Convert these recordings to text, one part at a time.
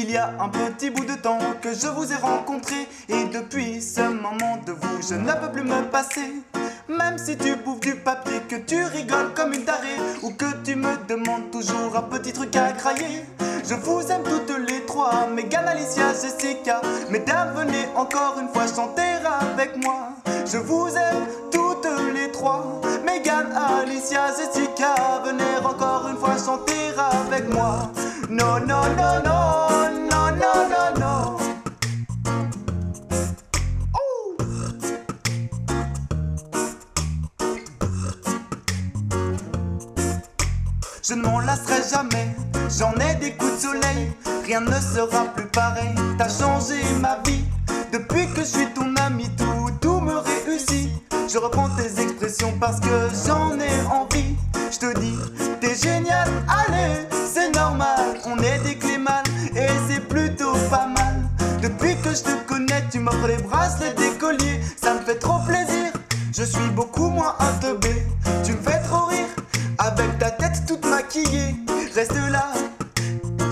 Il y a un petit bout de temps que je vous ai rencontré. Et depuis ce moment de vous je ne peux plus me passer. Même si tu bouffes du papier, que tu rigoles comme une tarée Ou que tu me demandes toujours un petit truc à crailler Je vous aime toutes les trois, Megan, Alicia, Jessica Mesdames venez encore une fois chanter avec moi. Je vous aime toutes les trois Megan, Alicia, Jessica Venez encore une fois chanter avec moi. Non, non, non, non, Je ne m'en lasserai jamais, j'en ai des coups de soleil, rien ne sera plus pareil, t'as changé ma vie, depuis que je suis ton ami, tout, tout me réussit, je reprends tes expressions parce que j'en ai envie, je te dis, t'es génial, allez, c'est normal, on est des clémans et c'est plutôt pas mal, depuis que je te connais, tu m'offres les bracelets des colliers, ça me fait trop plaisir, je suis beaucoup moins un tu me fais trop rire. Avec ta tête toute maquillée, reste là.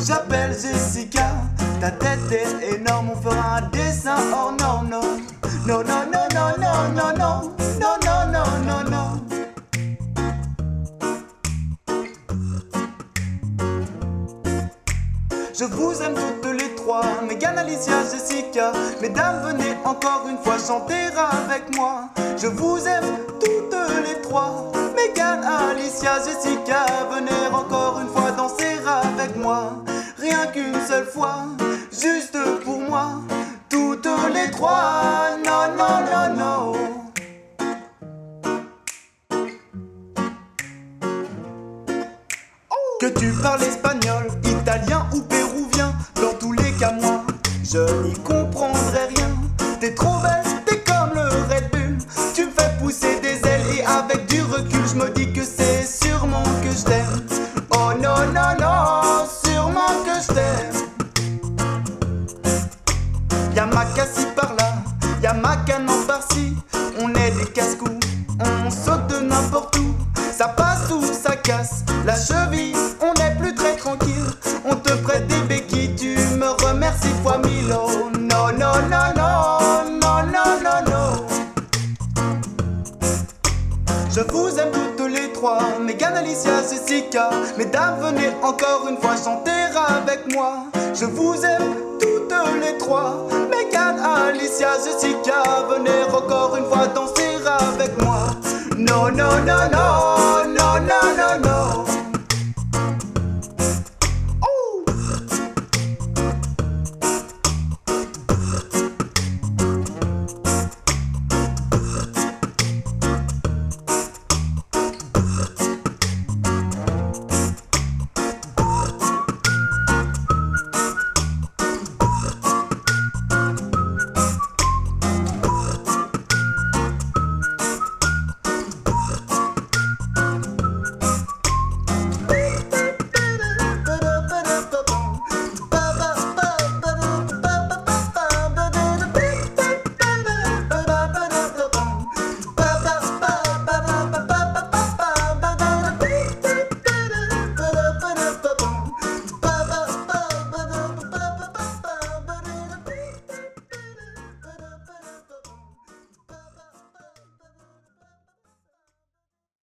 J'appelle Jessica, ta tête est énorme, on fera un dessin. Oh non, non, non, non, non, non, non, non, non, non, non, non, non, non. Je vous aime toutes les trois, Megan, Alicia, Jessica. Mesdames, venez encore une fois chanter avec moi. Je vous aime toutes les trois, Megan, Alicia, Jessica. Venez encore une fois danser avec moi. Rien qu'une seule fois, juste pour moi. Toutes les trois, non, non, non, non. Que tu parles espagnol, remercies fois mille. Oh non, non, non, non, non, non, non, non. Je vous aime toutes les trois, Megan, Alicia, Jessica. Mesdames, venez encore une fois chanter avec moi. Je vous aime toutes les trois, Megan, Alicia, Jessica. Venez encore une fois danser avec moi. Non, non, non, non,